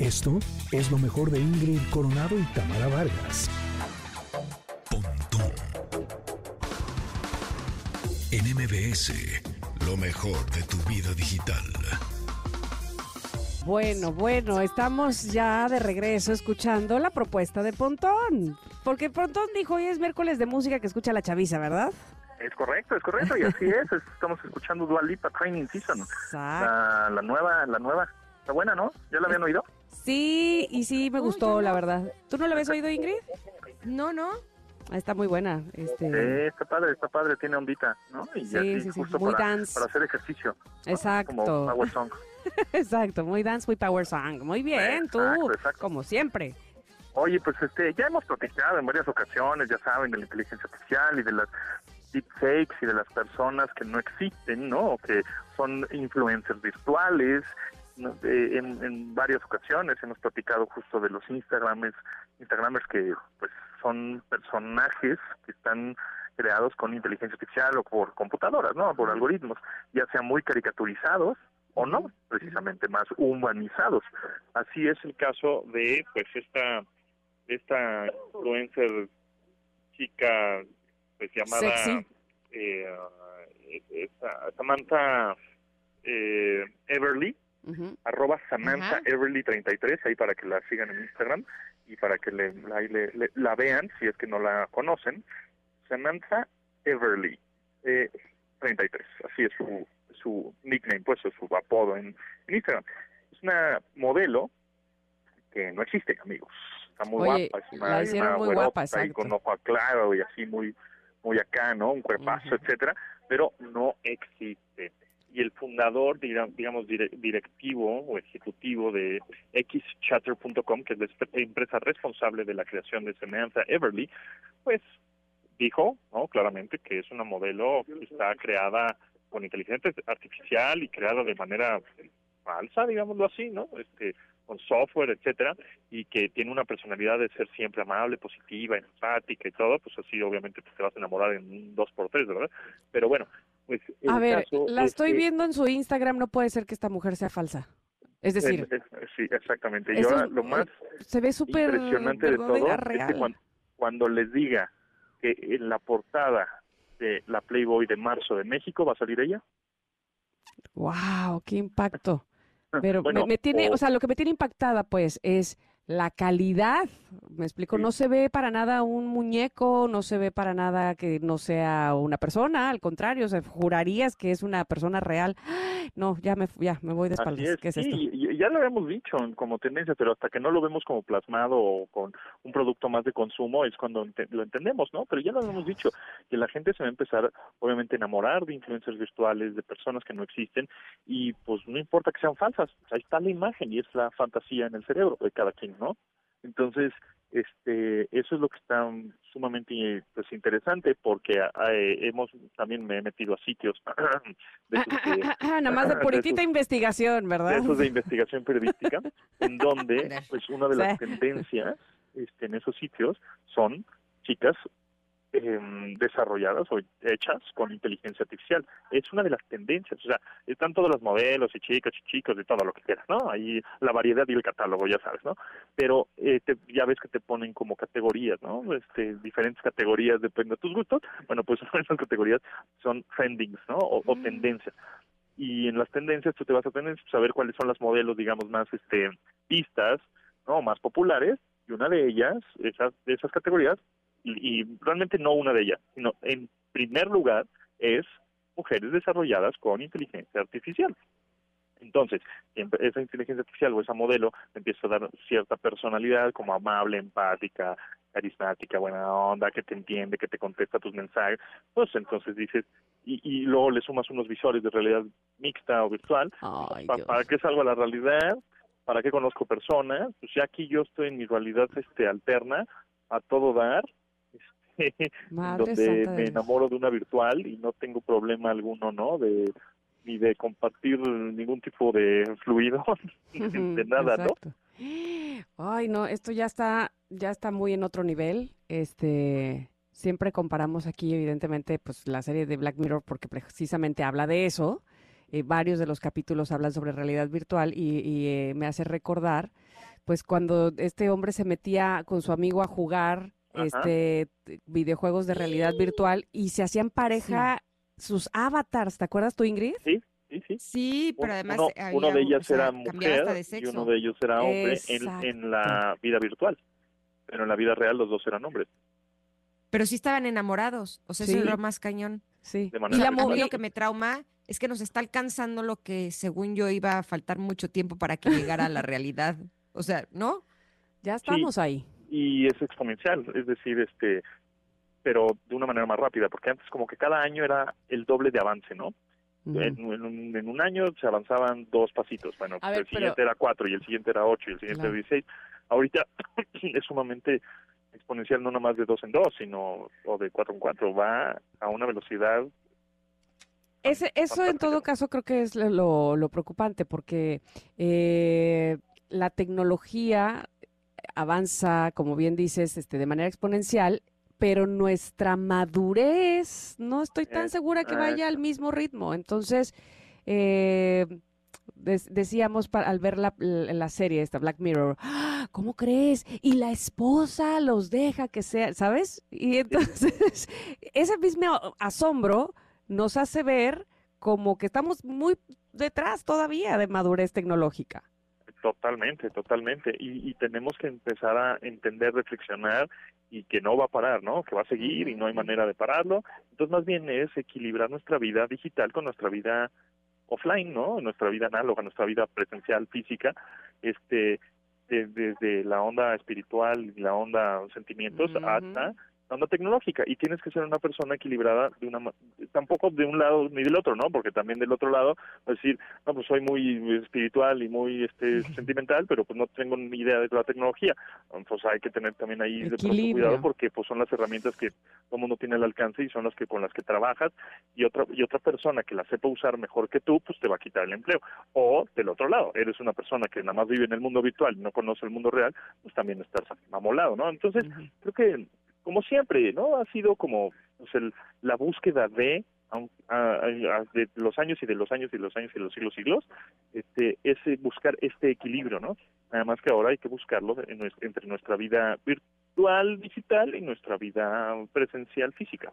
Esto es lo mejor de Ingrid Coronado y Tamara Vargas. Pontón En MBS, lo mejor de tu vida digital. Bueno, bueno, estamos ya de regreso escuchando la propuesta de Pontón. Porque Pontón dijo hoy es miércoles de música que escucha la chaviza, ¿verdad? Es correcto, es correcto, y así es. Estamos escuchando Dua Lipa Training Season. La, la nueva, la nueva. Está buena, ¿no? ¿Ya la habían oído? Sí, y sí me gustó, la verdad. ¿Tú no la habías oído, Ingrid? No, no. Ah, Está muy buena. Este... Sí, está padre, está padre, tiene ondita, ¿no? Y Sí, así, sí, sí, justo muy para, dance. para hacer ejercicio. ¿no? Exacto. Como Power Song. Exacto, muy dance, muy power song. Muy bien, tú, Exacto, exacto. como siempre. Oye, pues este, ya hemos platicado en varias ocasiones, ya saben, de la inteligencia artificial y de las deepfakes y de las personas que no existen, ¿no? O que son influencers virtuales. ¿No? Eh, en, en varias ocasiones hemos platicado justo de los Instagramers, Instagramers que pues son personajes que están creados con inteligencia artificial o por computadoras, ¿no? Por algoritmos, ya sean muy caricaturizados o no, precisamente más humanizados. Así es el caso de pues esta esta influencer chica pues llamada Sexy. eh, esta- Samantha eh, Everly, Ujú. arroba Samantha Ajá. Everly 33, ahí para que la sigan en Instagram y para que le, ahí le- le- la vean si es que no la conocen. Samantha Everly eh, 33, así es su, su nickname, pues es su apodo en, en Instagram. Es una modelo que no existe, amigos. Está muy Oye, guapa, es una, hicieron una muy guapa, ahí con ojo claro y así muy muy acá, ¿no? Un cuerpazo, Ujú. etcétera, pero no existe. Y el fundador, diga- digamos, dire- directivo o ejecutivo de xchatter.com, que es la empresa responsable de la creación de Samantha Everly, pues dijo, ¿no? Claramente que es una modelo que está creada con inteligencia artificial y creada de manera falsa, digámoslo así, ¿no? Este, con software, etcétera, y que tiene una personalidad de ser siempre amable, positiva, empática y todo, pues así obviamente te vas a enamorar en un dos por tres, ¿verdad? Pero bueno, pues el A ver, caso la es estoy que- viendo en su Instagram, no puede ser que esta mujer sea falsa. Es decir, eh, eh, sí, exactamente. Y eso ahora es- lo más se ve súper impresionante de todo verdadera, es que real. cuando, cuando les diga que en la portada de la Playboy de marzo de México va a salir ella. Wow, qué impacto. Pero Bueno, me, me tiene, o- o sea, lo que me tiene impactada, pues, es la calidad. Me explico, no se ve para nada un muñeco, no se ve para nada que no sea una persona, al contrario, o sea, jurarías que es una persona real. No, ya me, fu- ya me voy de Así espaldas. es, ¿Qué es sí, esto? ya lo habíamos dicho como tendencia, pero hasta que no lo vemos como plasmado o con un producto más de consumo es cuando lo entendemos, ¿no? Pero ya lo habíamos dicho, que la gente se va a empezar, obviamente, a enamorar de influencers virtuales, de personas que no existen, y pues no importa que sean falsas, ahí está la imagen y es la fantasía en el cerebro de cada quien, ¿no? Entonces, este, eso es lo que está sumamente pues interesante porque eh, hemos también me he metido a sitios de Ah, ah, que- ah, ah, nada más de de puritita esos- investigación, de ¿verdad? esos de investigación periodística, en donde pues una de las Sí. tendencias este, en esos sitios son chicas em, desarrolladas o hechas con inteligencia artificial. Es una de las tendencias, o sea, están todos los modelos y chicas y chicos y todo lo que quieras, ¿no? Ahí la variedad y el catálogo, ya sabes, ¿no? Pero eh, te- ya ves que te ponen como categorías, ¿no? Este, diferentes categorías depende de tus gustos. Bueno, pues de esas categorías son trendings, ¿no? O, o Mm. tendencias y en las tendencias tú te vas a tener que saber cuáles son las modelos digamos más este vistas no más populares y una de ellas esas de esas categorías y, realmente no una de ellas sino en primer lugar es mujeres desarrolladas con inteligencia artificial entonces esa inteligencia artificial o esa modelo empieza a dar cierta personalidad como amable empática carismática buena onda que te entiende que te contesta tus mensajes pues entonces dices y, y luego le sumas unos visores de realidad mixta o virtual, Ay, pa- Dios. ¿para qué salgo a la realidad? ¿Para qué conozco personas? Pues ya aquí yo estoy en mi realidad este alterna, a todo dar, donde santa me enamoro de una virtual y no tengo problema alguno, ¿no? De ni de compartir ningún tipo de fluido, de nada, ¿no? Ay, no, esto ya está, ya está muy en otro nivel. Este, siempre comparamos aquí, evidentemente, pues la serie de Black Mirror, porque precisamente habla de eso. Eh, varios de los capítulos hablan sobre realidad virtual y, y, eh, me hace recordar, pues cuando este hombre se metía con su amigo a jugar Ajá. este videojuegos de realidad virtual y se hacían pareja sus avatars, ¿te acuerdas tú, Ingrid? Sí, sí, sí. Sí, pero además uno, había, uno de ellas o sea, era mujer y uno de ellos era hombre en, la vida virtual. Pero en la vida real los dos eran hombres. Pero sí estaban enamorados, o sea, eso Sí. es lo más cañón. Sí. De Y la, lo que me trauma es que nos está alcanzando lo que según yo iba a faltar mucho tiempo para que llegara a la realidad. O sea, ¿no? Ya estamos ahí. Y es exponencial, es decir, este, pero de una manera más rápida, porque antes como que cada año era el doble de avance, ¿no? En, en un, en un año se avanzaban dos pasitos, bueno, A ver, el siguiente pero- era cuatro y el siguiente era ocho y el siguiente Claro. era dieciséis. Ahorita es sumamente exponencial, no nada más de dos en dos, sino o de cuatro en cuatro, va a una velocidad Ese, eso en todo caso creo que es lo, lo preocupante porque eh, la tecnología avanza, como bien dices, este, de manera exponencial, pero nuestra madurez no estoy tan segura que vaya al mismo ritmo. Entonces, eh, decíamos pa- al ver la, la- la serie esta Black Mirror, "Ah, ¿cómo crees? Y la esposa los deja que sea, ¿sabes? Y entonces ese mismo asombro nos hace ver como que estamos muy detrás todavía de madurez tecnológica. Totalmente, totalmente. Y, y tenemos que empezar a entender, reflexionar y que no va a parar, ¿no? Que va a seguir y no hay manera de pararlo. Entonces, más bien es equilibrar nuestra vida digital con nuestra vida offline, ¿no? Nuestra vida análoga, nuestra vida presencial, física, este, de- desde la onda espiritual y la onda sentimientos Ujú. hasta onda tecnológica. Y tienes que ser una persona equilibrada de una, tampoco de un lado ni del otro, ¿no? Porque también del otro lado, es decir, no, pues soy muy espiritual y muy este sentimental, pero pues no tengo ni idea de la tecnología. Pues hay que tener también ahí de pronto cuidado porque pues son las herramientas que todo mundo tiene al alcance y son las que con las que trabajas y otra y otra persona que la sepa usar mejor que tú, pues te va a quitar el empleo. O del otro lado, eres una persona que nada más vive en el mundo virtual y no conoce el mundo real, pues también estás amolado, ¿no? Entonces, creo que como siempre, ¿no? Ha sido como pues, el, la búsqueda de, aun- a- a- de los años y de los años y de los años y de los siglos siglos, este, es buscar este equilibrio, ¿no? Nada más que ahora hay que buscarlo en entre nuestra vida virtual, digital y nuestra vida presencial, física.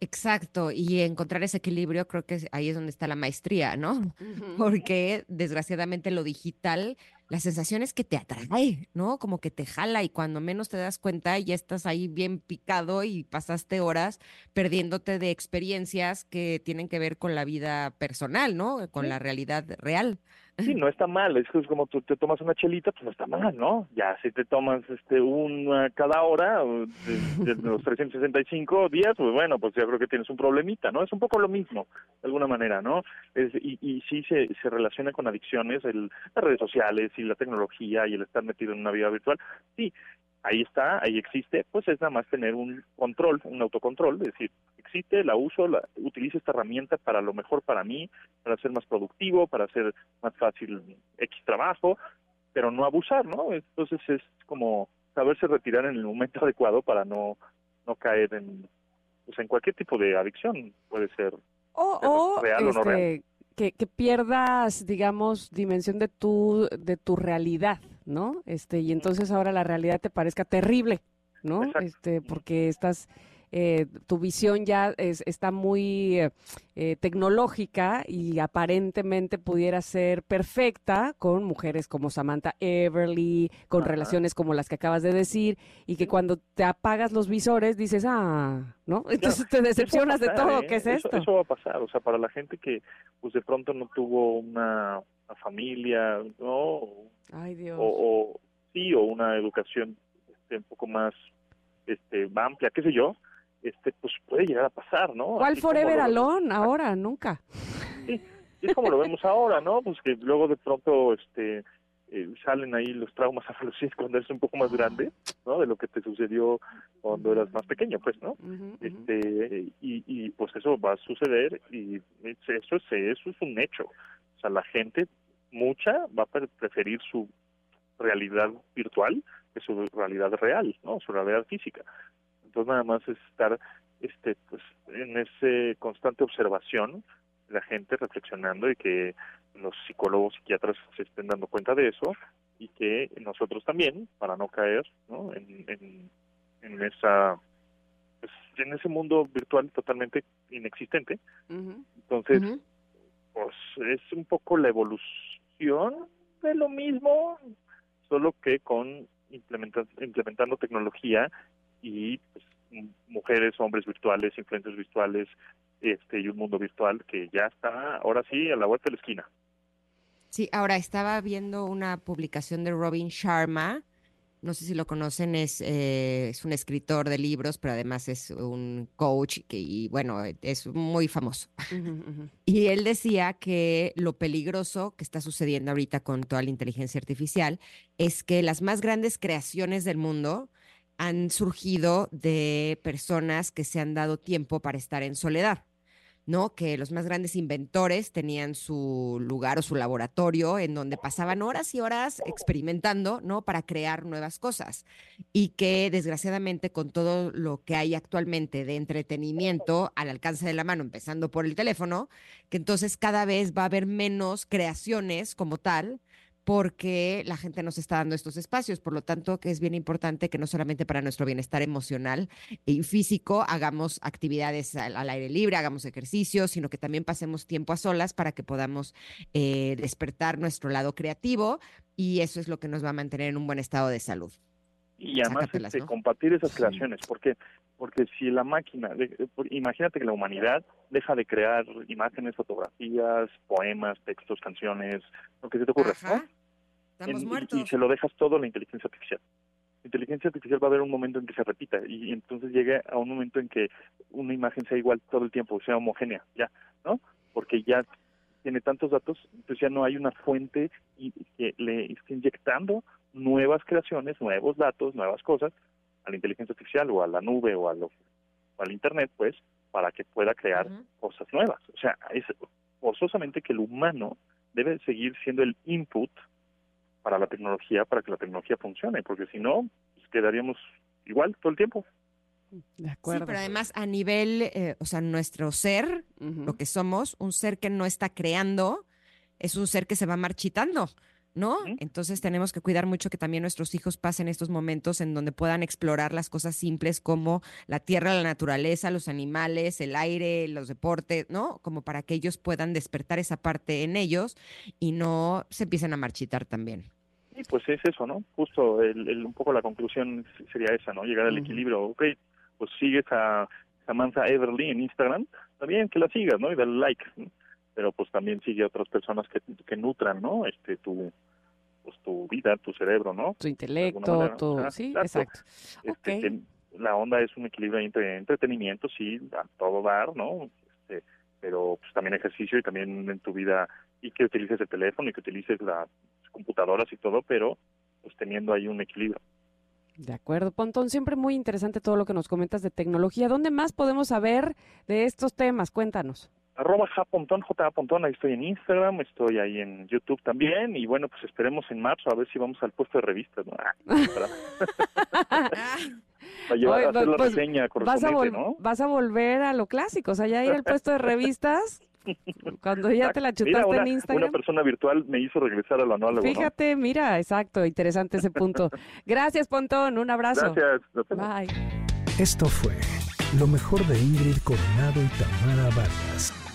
Exacto, y encontrar ese equilibrio creo que es- ahí es donde está la maestría, ¿no? Porque desgraciadamente lo digital, la sensación es que te atrae, ¿no? Como que te jala y cuando menos te das cuenta ya estás ahí bien picado y pasaste horas perdiéndote de experiencias que tienen que ver con la vida personal, ¿no? Con Sí. la realidad real. Sí, no está mal, es que es como tú te tomas una chelita, pues no está mal, ¿no? Ya si te tomas este una cada hora de, de los 365 días, pues bueno, pues ya creo que tienes un problemita, ¿no? Es un poco lo mismo, de alguna manera, ¿no? Es, y, y sí se, se relaciona con adicciones, el, las redes sociales y la tecnología y el estar metido en una vida virtual. Sí, ahí está, ahí existe, pues es nada más tener un control, un autocontrol, es decir, existe, la uso, la, utilizo esta herramienta para lo mejor para mí, para ser más productivo, para hacer más fácil X trabajo, pero no abusar, ¿no? Entonces es como saberse retirar en el momento adecuado para no, no caer en, pues en cualquier tipo de adicción, puede ser. O, Pero, o, ¿real o no real? Que, que pierdas, digamos, dimensión de tu, de tu realidad, ¿no? Este, y entonces ahora la realidad te parezca terrible, ¿no? Exacto. Este, porque estás, eh, tu visión ya es, está muy eh, eh, tecnológica y aparentemente pudiera ser perfecta con mujeres como Samantha Everly, con Ajá. relaciones como las que acabas de decir, y que cuando te apagas los visores dices, ah, ¿no? Entonces te decepcionas de todo, ¿eh? ¿qué es Eso- esto? Eso va a pasar, o sea, para la gente que pues de pronto no tuvo una, una familia, ¿no? Ay, Dios. o, o sí o una educación este, un poco más este amplia qué sé yo este pues puede llegar a pasar no ¿Cuál Así Forever lo- Alone ahora? Nunca. y es como lo vemos ahora no pues que luego de pronto este eh, salen ahí los traumas adolescentes cuando eres un poco más grande no de lo que te sucedió cuando eras más pequeño pues no este y, y pues eso va a suceder y es- eso es eso es un hecho. O sea la gente mucha va a pre- preferir su realidad virtual que su realidad real no su realidad física entonces nada más es estar este pues en ese constante observación la gente reflexionando y que los psicólogos psiquiatras se estén dando cuenta de eso y que nosotros también, para no caer ¿no? en, en, en esa pues, en ese mundo virtual totalmente inexistente. Entonces, pues es un poco la evolución de lo mismo, solo que con implementa- implementando tecnología y pues, mujeres, hombres virtuales, influencers virtuales, este y un mundo virtual que ya está ahora sí a la vuelta de la esquina. Sí, ahora estaba viendo una publicación de Robin Sharma. No sé si lo conocen, es, eh, es un escritor de libros, pero además es un coach que, y bueno, es muy famoso. Y él decía que lo peligroso que está sucediendo ahorita con toda la inteligencia artificial es que las más grandes creaciones del mundo han surgido de personas que se han dado tiempo para estar en soledad. ¿no? Que los más grandes inventores tenían su lugar o su laboratorio en donde pasaban horas y horas experimentando, ¿no? Para crear nuevas cosas. Y que desgraciadamente con todo lo que hay actualmente de entretenimiento al alcance de la mano, empezando por el teléfono, que entonces cada vez va a haber menos creaciones como tal porque la gente nos está dando estos espacios. Por lo tanto, que es bien importante que no solamente para nuestro bienestar emocional y físico hagamos actividades al, al aire libre, hagamos ejercicio, sino que también pasemos tiempo a solas para que podamos eh, despertar nuestro lado creativo y eso es lo que nos va a mantener en un buen estado de salud. Y además este, ¿no? compartir esas creaciones, porque porque si la máquina, eh, imagínate que la humanidad deja de crear imágenes, fotografías, poemas, textos, canciones, lo que se te ocurra, ¿no? Estamos En- muertos. Y, se lo dejas todo a la inteligencia artificial. La inteligencia artificial va a haber un momento en que se repita y entonces llegue a un momento en que una imagen sea igual todo el tiempo, sea homogénea, ya, ¿no? Porque ya tiene tantos datos, entonces ya no hay una fuente y que le esté inyectando nuevas creaciones, nuevos datos, nuevas cosas a la inteligencia artificial o a la nube o, a lo- o al internet, pues, para que pueda crear cosas nuevas. O sea, es forzosamente que el humano debe seguir siendo el input la tecnología, para que la tecnología funcione, porque si no, pues, quedaríamos igual todo el tiempo. De Sí, acuerdo. pero además a nivel, eh, o sea, nuestro ser, lo que somos, un ser que no está creando, es un ser que se va marchitando, ¿no? Entonces tenemos que cuidar mucho que también nuestros hijos pasen estos momentos en donde puedan explorar las cosas simples como la tierra, la naturaleza, los animales, el aire, los deportes, ¿no? Como para que ellos puedan despertar esa parte en ellos y no se empiecen a marchitar también. Y pues es eso, ¿no? Justo el, el- un poco la conclusión sería esa, ¿no? Llegar al equilibrio. Ok, pues sigues a Samantha Everly en Instagram, también que la sigas, ¿no? Y dale like. ¿no? Pero pues también sigue a otras personas que, que nutran, ¿no? Este, tu, pues tu vida, tu cerebro, ¿no? Tu intelecto, manera. tu... Sí, exacto. exacto. Este, la onda es un equilibrio entre entretenimiento, sí, a todo dar, ¿no? Este, pero pues también ejercicio y también en tu vida y que utilices el teléfono y que utilices las computadoras y todo, pero pues teniendo ahí un equilibrio. De acuerdo, Pontón, siempre muy interesante todo lo que nos comentas de tecnología. ¿Dónde más podemos saber de estos temas? Cuéntanos. Arroba japontón, J Pontón, ahí estoy en Instagram, estoy ahí en YouTube también, y bueno, pues esperemos en marzo a ver si vamos al puesto de revistas, ¿no? Para, para llevar Oye, a hacer la reseña Vas a, correspondiente, vol- ¿no? vas a volver a lo clásico, o sea, ya ir al puesto de revistas, cuando ya te la chutaste Mira, una, en Instagram. una persona virtual me hizo regresar a lo análogo, ¿no? Fíjate, mira, exacto, interesante ese punto. Gracias, Pontón, un abrazo. Gracias. Bye. Esto fue lo mejor de Ingrid Coronado y Tamara Vargas.